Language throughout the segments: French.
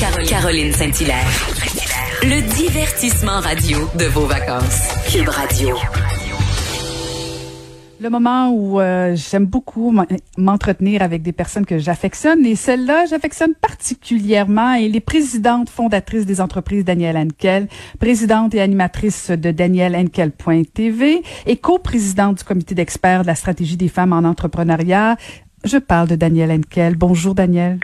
Caroline Saint-Hilaire. Le divertissement radio de vos vacances. Cube Radio. Le moment où euh, j'aime beaucoup m'entretenir avec des personnes que j'affectionne et celle-là, j'affectionne particulièrement et les présidentes fondatrices des entreprises Danielle Henkel, présidente et animatrice de Danielle Henkel.tv et coprésidente du comité d'experts de la stratégie des femmes en entrepreneuriat. Je parle de Danielle Henkel. Bonjour Danielle.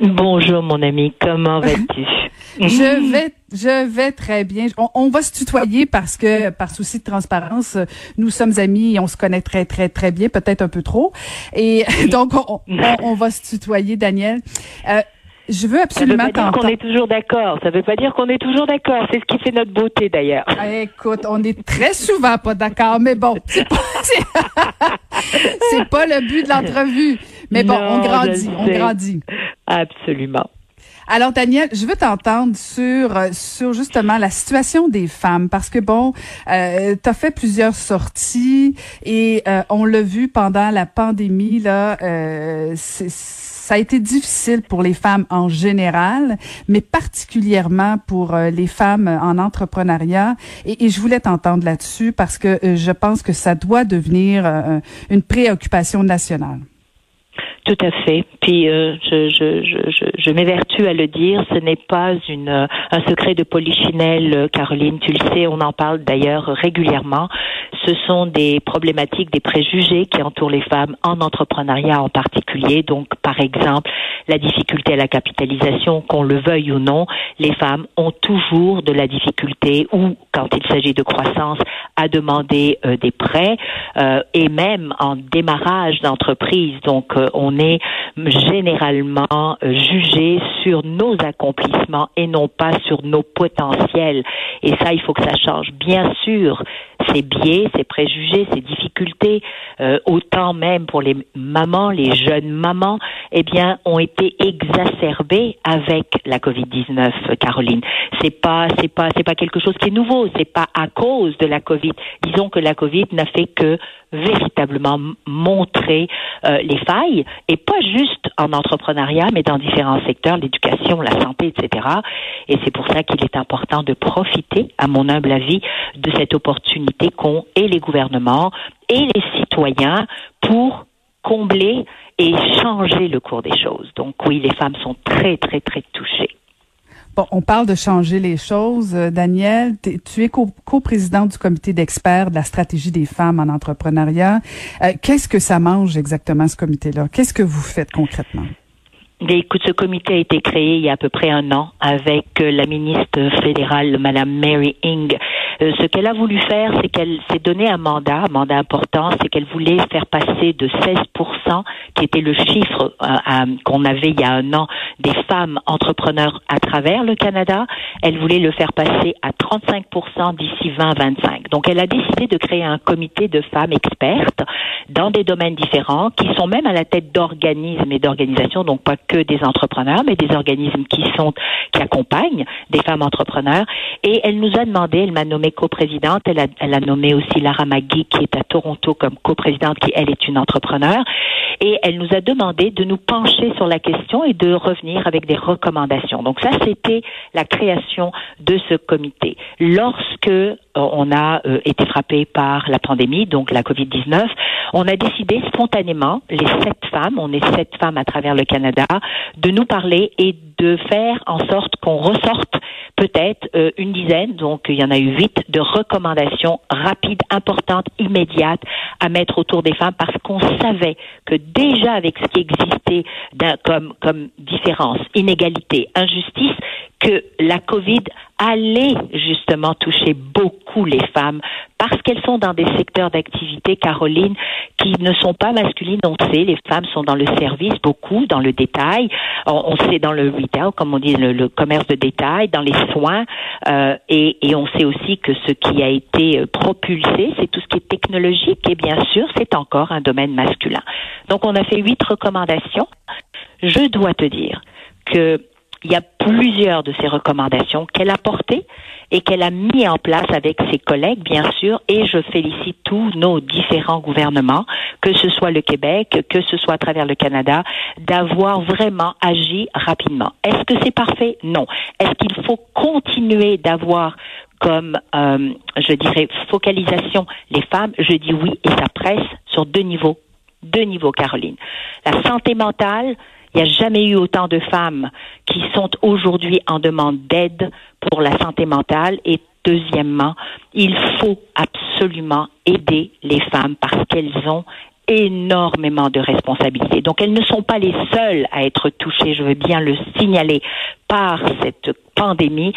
Bonjour mon ami, comment vas-tu? je vais, je vais très bien. On, va se tutoyer parce que, par souci de transparence, nous sommes amis et on se connaît très, très, très bien, peut-être un peu trop. Et donc, on, va se tutoyer, Daniel. Euh, je veux absolument Ça veut pas dire qu'on est toujours d'accord. Ça veut pas dire qu'on est toujours d'accord. C'est ce qui fait notre beauté, d'ailleurs. Ah, écoute, on est très souvent pas d'accord, mais bon, c'est pas, pas le but de l'entrevue. Mais bon, on grandit, on grandit. Absolument. Alors Daniel, je veux t'entendre sur euh, sur justement la situation des femmes parce que bon, euh, tu as fait plusieurs sorties et euh, on l'a vu pendant la pandémie là, euh, ça a été difficile pour les femmes en général, mais particulièrement pour les femmes en entrepreneuriat. Et, et je voulais t'entendre là-dessus parce que je pense que ça doit devenir une préoccupation nationale. Tout à fait. Puis euh, je, je, je, je m'évertue à le dire, ce n'est pas une, un secret de polichinelle, euh, Caroline. Tu le sais, on en parle d'ailleurs régulièrement. Ce sont des problématiques, des préjugés qui entourent les femmes en entrepreneuriat en particulier. Donc, par exemple, la difficulté à la capitalisation, qu'on le veuille ou non, les femmes ont toujours de la difficulté ou, quand il s'agit de croissance, à demander euh, des prêts euh, et même en démarrage d'entreprise. Donc, on est généralement jugé sur nos accomplissements et non pas sur nos potentiels. Et ça, il faut que ça change. Bien sûr, ces biais, ces préjugés, ces difficultés, euh, autant même pour les mamans, les jeunes mamans, eh bien, ont été exacerbés avec la Covid-19, Caroline. C'est pas, c'est pas, c'est pas quelque chose qui est nouveau. C'est pas à cause de la Covid. Disons que la Covid n'a fait que véritablement montrer euh, les failles et pas juste en entrepreneuriat, mais dans différents secteurs, l'éducation, la santé, etc. Et c'est pour ça qu'il est important de profiter, à mon humble avis, de cette opportunité qu'ont et les gouvernements et les citoyens pour combler et changer le cours des choses. Donc oui, les femmes sont très, très, très touchées. Bon, on parle de changer les choses. Euh, Daniel, tu es co-présidente du comité d'experts de la stratégie des femmes en entrepreneuriat. Euh, qu'est-ce que ça mange exactement, ce comité-là? Qu'est-ce que vous faites concrètement? Écoute, ce comité a été créé il y a à peu près un an avec euh, la ministre fédérale, Madame Mary Ing. Euh, ce qu'elle a voulu faire, c'est qu'elle s'est donné un mandat, un mandat important, c'est qu'elle voulait faire passer de 16%, qui était le chiffre euh, qu'on avait il y a un an, des femmes entrepreneurs à travers le Canada. Elle voulait le faire passer à 35% d'ici 2025. Donc, elle a décidé de créer un comité de femmes expertes dans des domaines différents, qui sont même à la tête d'organismes et d'organisations, donc pas que des entrepreneurs, mais des organismes qui sont qui accompagnent des femmes entrepreneurs. Et elle nous a demandé, elle m'a nommé coprésidente, elle a, elle a nommé aussi Lara Magui qui est à Toronto comme coprésidente, qui elle est une entrepreneur. Et elle nous a demandé de nous pencher sur la question et de revenir avec des recommandations. Donc ça, c'était la création de ce comité. Lorsque euh, on a euh, été frappé par la pandémie, donc la COVID-19, on a décidé spontanément, les sept femmes, on est sept femmes à travers le Canada, de nous parler et de faire en sorte qu'on ressorte peut-être euh, une dizaine, donc il y en a eu huit, de recommandations rapides, importantes, immédiates à mettre autour des femmes parce qu'on savait que déjà avec ce qui existait comme, comme différence, inégalité, injustice, que la COVID allait justement toucher beaucoup les femmes parce qu'elles sont dans des secteurs d'activité, Caroline, qui ne sont pas masculines, on sait, les femmes sont dans le service beaucoup, dans le détail, on, sait dans le retail, comme on dit, le, commerce de détail, dans les soins, euh, et, et, on sait aussi que ce qui a été euh, propulsé, c'est tout ce qui est technologique, et bien sûr, c'est encore un domaine masculin. Donc, on a fait huit recommandations. Je dois te dire que il y a plusieurs de ces recommandations qu'elle a portées et qu'elle a mis en place avec ses collègues, bien sûr, et je félicite tous nos différents gouvernements, que ce soit le Québec, que ce soit à travers le Canada, d'avoir vraiment agi rapidement. Est-ce que c'est parfait? Non. Est-ce qu'il faut continuer d'avoir comme, euh, je dirais, focalisation les femmes? Je dis oui, et ça presse sur deux niveaux. Deux niveaux, Caroline. La santé mentale, il n'y a jamais eu autant de femmes qui sont aujourd'hui en demande d'aide pour la santé mentale. Et deuxièmement, il faut absolument aider les femmes parce qu'elles ont énormément de responsabilités. Donc elles ne sont pas les seules à être touchées, je veux bien le signaler, par cette pandémie,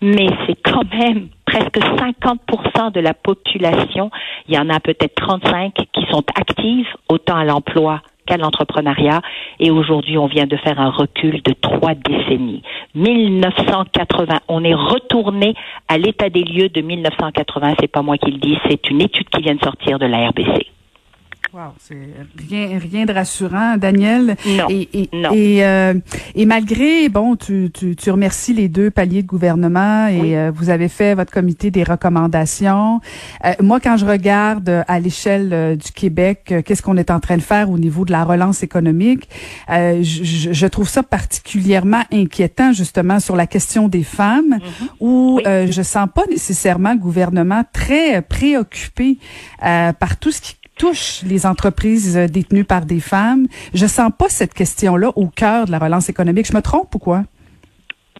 mais c'est quand même presque 50% de la population, il y en a peut-être 35 qui sont actives, autant à l'emploi qu'à l'entrepreneuriat. Et aujourd'hui, on vient de faire un recul de trois décennies. 1980, on est retourné à l'état des lieux de 1980. C'est pas moi qui le dis, c'est une étude qui vient de sortir de la RBC. Wow, c'est rien, rien de rassurant, Daniel. Non. Et, et, non. Et, euh, et, malgré, bon, tu, tu, tu, remercies les deux paliers de gouvernement et euh, vous avez fait votre comité des recommandations. Euh, moi, quand je regarde à l'échelle du Québec, qu'est-ce qu'on est en train de faire au niveau de la relance économique, je, je, trouve ça particulièrement inquiétant justement sur la question des femmes, mm-hmm. où je sens pas nécessairement le gouvernement très préoccupé par tout ce qui touche les entreprises euh, détenues par des femmes. Je sens pas cette question-là au cœur de la relance économique. Je me trompe ou quoi?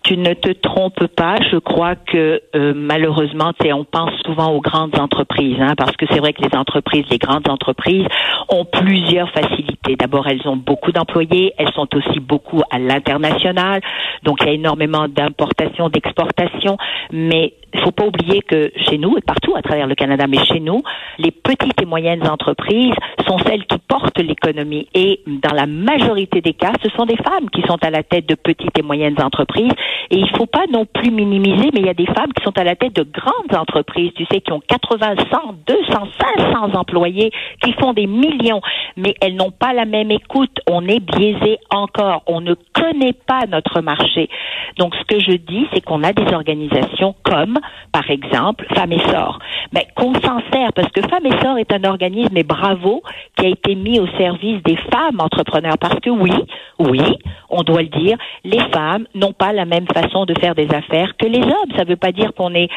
tu ne te trompes pas. Je crois que euh, malheureusement, on pense souvent aux grandes entreprises, hein, parce que c'est vrai que les entreprises, les grandes entreprises, ont plusieurs facilités. D'abord, elles ont beaucoup d'employés, elles sont aussi beaucoup à l'international, donc il y a énormément d'importations, d'exportations, mais il faut pas oublier que chez nous et partout à travers le Canada, mais chez nous, les petites et moyennes entreprises sont celles qui portent l'économie. Et dans la majorité des cas, ce sont des femmes qui sont à la tête de petites et moyennes entreprises. Et il faut pas non plus minimiser, mais il y a des femmes qui sont à la tête de grandes entreprises, tu sais, qui ont 80, 100, 200, 500 employés, qui font des millions, mais elles n'ont pas la même écoute. On est biaisé encore. On ne connaît pas notre marché. Donc, ce que je dis, c'est qu'on a des organisations comme par exemple, Femmes et Sort. Mais qu'on s'en sert, parce que Femmes et Sort est un organisme, et bravo, qui a été mis au service des femmes entrepreneurs. Parce que oui, oui, on doit le dire, les femmes n'ont pas la même façon de faire des affaires que les hommes. Ça ne veut pas dire qu'on est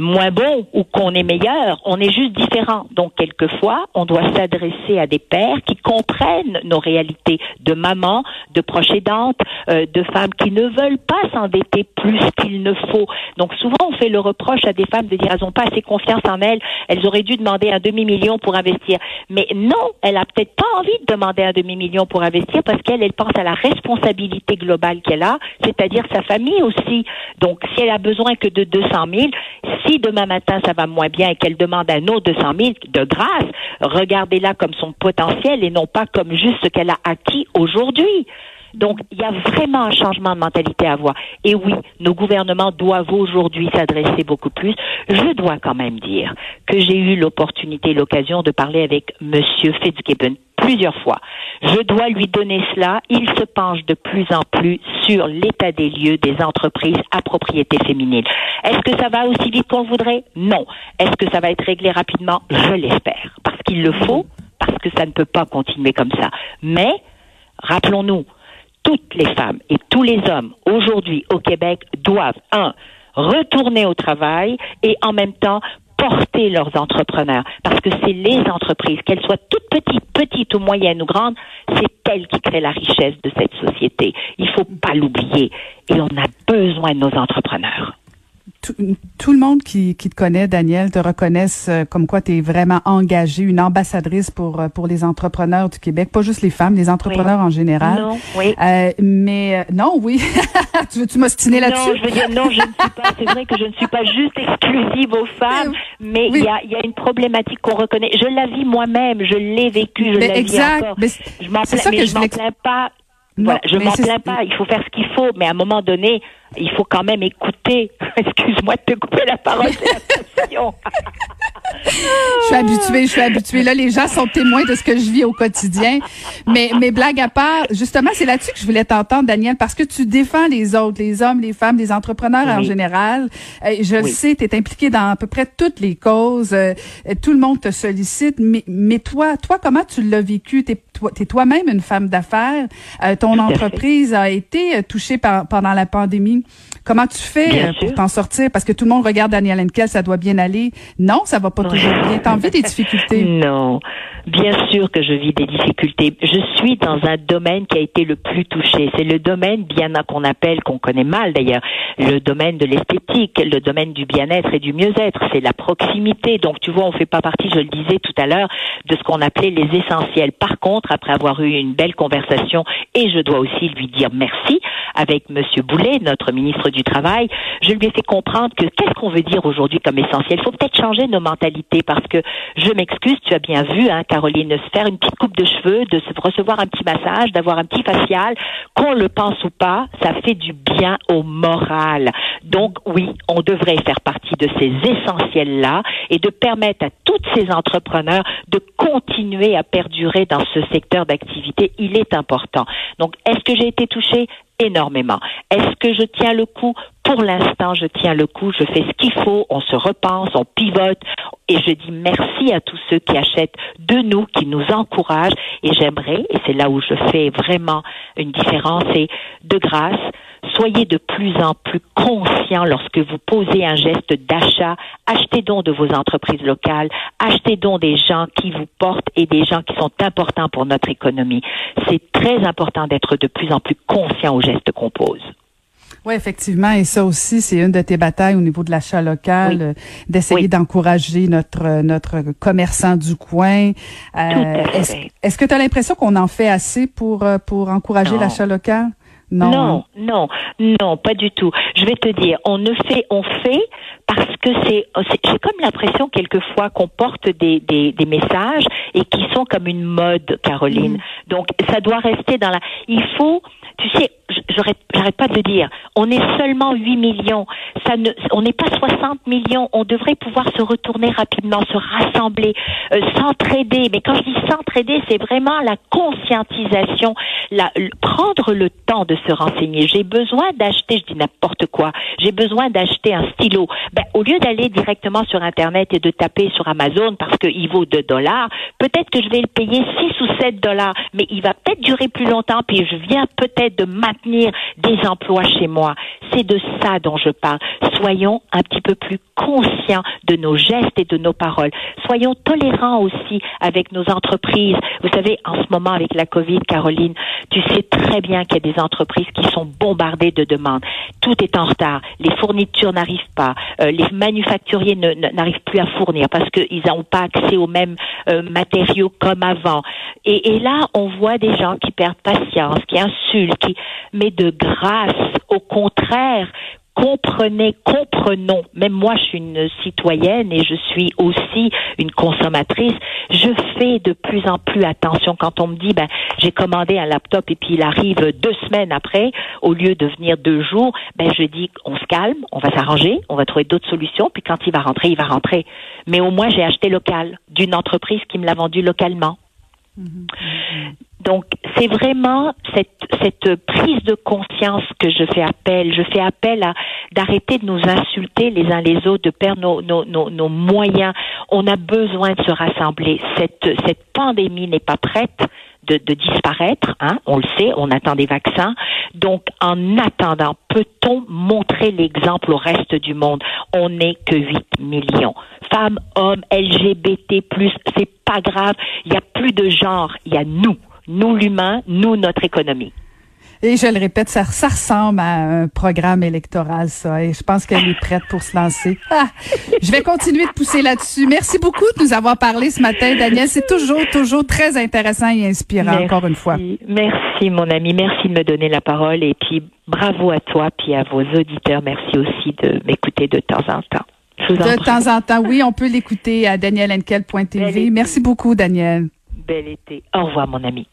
moins bon ou qu'on est meilleur, on est juste différent. Donc quelquefois, on doit s'adresser à des pères qui comprennent nos réalités de maman, de proches aidantes, euh, de femmes qui ne veulent pas s'endetter plus qu'il ne faut. Donc souvent, on fait le reproche à des femmes de dire elles n'ont pas assez confiance en elles, elles auraient dû demander un demi-million pour investir. Mais non, elle a peut-être pas envie de demander un demi-million pour investir parce qu'elle, elle pense à la responsabilité globale qu'elle a, c'est-à-dire sa famille aussi. Donc si elle a besoin que de 200 000, si demain matin ça va moins bien et qu'elle demande un autre 200 000, de grâce, regardez-la comme son potentiel et non pas comme juste ce qu'elle a acquis aujourd'hui. Donc, il y a vraiment un changement de mentalité à avoir. Et oui, nos gouvernements doivent aujourd'hui s'adresser beaucoup plus. Je dois quand même dire que j'ai eu l'opportunité, l'occasion de parler avec Monsieur Fitzgibbon plusieurs fois. Je dois lui donner cela. Il se penche de plus en plus sur l'état des lieux des entreprises à propriété féminine. Est-ce que ça va aussi vite qu'on voudrait? Non. Est-ce que ça va être réglé rapidement? Je l'espère. Parce qu'il le faut, parce que ça ne peut pas continuer comme ça. Mais, rappelons-nous, toutes les femmes et tous les hommes aujourd'hui au Québec doivent, un, retourner au travail et en même temps porter leurs entrepreneurs. Parce que c'est les entreprises, qu'elles soient toutes petites, petites ou moyennes ou grandes, c'est elles qui créent la richesse de cette société. Il ne faut pas l'oublier. Et on a besoin de nos entrepreneurs. Tout, le monde qui, qui, te connaît, Daniel, te reconnaisse euh, comme quoi tu es vraiment engagée, une ambassadrice pour, pour les entrepreneurs du Québec, pas juste les femmes, les entrepreneurs en général. Non, oui. mais non, oui. tu veux-tu m'ostiner là-dessus? Non, je veux dire, non, je ne suis pas, c'est vrai que je ne suis pas juste exclusive aux femmes, mais il y, a, y a une problématique qu'on reconnaît. Je la vis moi-même, je l'ai vécue, je la vis encore. Mais je m'en plains, mais je m'en plains pas voilà, je m'en plains pas, il faut faire ce qu'il faut, mais à un moment donné, il faut quand même écouter. Excuse-moi de te couper la parole, je suis habituée, je suis habituée. Là, les gens sont témoins de ce que je vis au quotidien. Mais, mais blague à part, justement, c'est là-dessus que je voulais t'entendre, Daniel, parce que tu défends les autres, les hommes, les femmes, les entrepreneurs en général. Euh, je le sais, tu es impliqué dans à peu près toutes les causes. Euh, tout le monde te sollicite. Mais, mais toi, toi, comment tu l'as vécu? Tu es, toi-même une femme d'affaires. Euh, ton entreprise a été touchée par, pendant la pandémie. Comment tu fais euh, pour t'en sortir? Parce que tout le monde regarde Daniel Henkel, ça doit bien aller. Non, ça va pas toujours bien. T'en vis des difficultés? Non. Bien sûr que je vis des difficultés. Je suis dans un domaine qui a été le plus touché. C'est le domaine bien qu'on appelle, qu'on connaît mal d'ailleurs, le domaine de l'esthétique, le domaine du bien-être et du mieux-être. C'est la proximité. Donc tu vois, on fait pas partie, je le disais tout à l'heure, de ce qu'on appelait les essentiels. Par contre, après avoir eu une belle conversation, et je dois aussi lui dire merci avec Monsieur Boulet, notre ministre du Travail, je lui ai fait comprendre que qu'est-ce qu'on veut dire aujourd'hui comme essentiel. Il faut peut-être changer nos mentalités parce que je m'excuse, tu as bien vu, hein, Caroline, se faire une petite coupe de cheveux, de recevoir un petit massage, d'avoir un petit facial, qu'on le pense ou pas, ça fait du bien au moral. Donc oui, on devrait faire partie de ces essentiels-là et de permettre à tous ces entrepreneurs de continuer à perdurer dans ce secteur d'activité. Il est important. Donc, est-ce que j'ai été touchée? Énormément. Est-ce que je tiens le coup? Pour l'instant, je tiens le coup, je fais ce qu'il faut, on se repense, on pivote et je dis merci à tous ceux qui achètent de nous, qui nous encouragent et j'aimerais, et c'est là où je fais vraiment une différence, et de grâce, soyez de plus en plus conscients lorsque vous posez un geste d'achat. Achetez donc de vos entreprises locales, achetez donc des gens qui vous portent et des gens qui sont importants pour notre économie. C'est très important d'être de plus en plus conscient aux gestes qu'on pose. Oui, effectivement, et ça aussi, c'est une de tes batailles au niveau de l'achat local, euh, d'essayer d'encourager notre euh, notre commerçant du coin. Euh, est-ce que tu as l'impression qu'on en fait assez pour pour encourager l'achat local? Non, non, non, non, pas du tout. Je vais te dire, on ne fait, on fait parce que c'est, j'ai comme l'impression quelquefois qu'on porte des, des, des, messages et qui sont comme une mode, Caroline. Mm. Donc, ça doit rester dans la. Il faut, tu sais, j'arrête pas de le dire, on est seulement 8 millions. Ça ne, on n'est pas 60 millions. On devrait pouvoir se retourner rapidement, se rassembler, euh, s'entraider. Mais quand je dis s'entraider, c'est vraiment la conscientisation, la, prendre le temps de se renseigner. J'ai besoin d'acheter, je dis n'importe quoi. J'ai besoin d'acheter un stylo. Ben, au lieu d'aller directement sur Internet et de taper sur Amazon parce qu'il vaut 2 dollars, peut-être que je vais le payer 6 ou 7 dollars, mais il va peut-être durer plus longtemps, puis je viens peut-être de maintenir des emplois chez moi. C'est de ça dont je parle. Soyons un petit peu plus conscients de nos gestes et de nos paroles. Soyons tolérants aussi avec nos entreprises. Vous savez, en ce moment avec la COVID, Caroline, tu sais très bien qu'il y a des entreprises qui sont bombardées de demandes. Tout est en retard. Les fournitures n'arrivent pas. Euh, les manufacturiers n'arrivent plus à fournir parce qu'ils n'ont pas accès aux mêmes euh, matériaux comme avant. Et, et là, on voit des gens qui perdent patience, qui insultent, qui mais de grâce, au contraire, comprenez, comprenons. Même moi, je suis une citoyenne et je suis aussi une consommatrice. Je fais de plus en plus attention quand on me dit, ben, j'ai commandé un laptop et puis il arrive deux semaines après, au lieu de venir deux jours, ben, je dis, on se calme, on va s'arranger, on va trouver d'autres solutions, puis quand il va rentrer, il va rentrer. Mais au moins, j'ai acheté local d'une entreprise qui me l'a vendu localement. Donc, c'est vraiment cette, prise de conscience que je fais appel. Je fais appel à d'arrêter de nous insulter les uns les autres, de perdre nos, moyens. On a besoin de se rassembler. Cette pandémie n'est pas prête. De, disparaître, hein, on le sait, on attend des vaccins. Donc, en attendant, peut-on montrer l'exemple au reste du monde? On n'est que 8 millions. Femmes, hommes, LGBT+, c'est pas grave. Il y a plus de genre, il y a nous nous l'humain, nous notre économie. Et je le répète, ça, ça ressemble à un programme électoral, ça. Et je pense qu'elle est prête pour se lancer. Ah, je vais continuer de pousser là-dessus. Merci beaucoup de nous avoir parlé ce matin, Daniel. C'est toujours, toujours très intéressant et inspirant, encore une fois. Merci, mon ami. Merci de me donner la parole. Et puis, bravo à toi, puis à vos auditeurs. Merci aussi de m'écouter de temps en temps. De temps en temps, oui, on peut l'écouter à danielenkel.tv. Merci beaucoup, Daniel. Bel été. Au revoir, mon ami.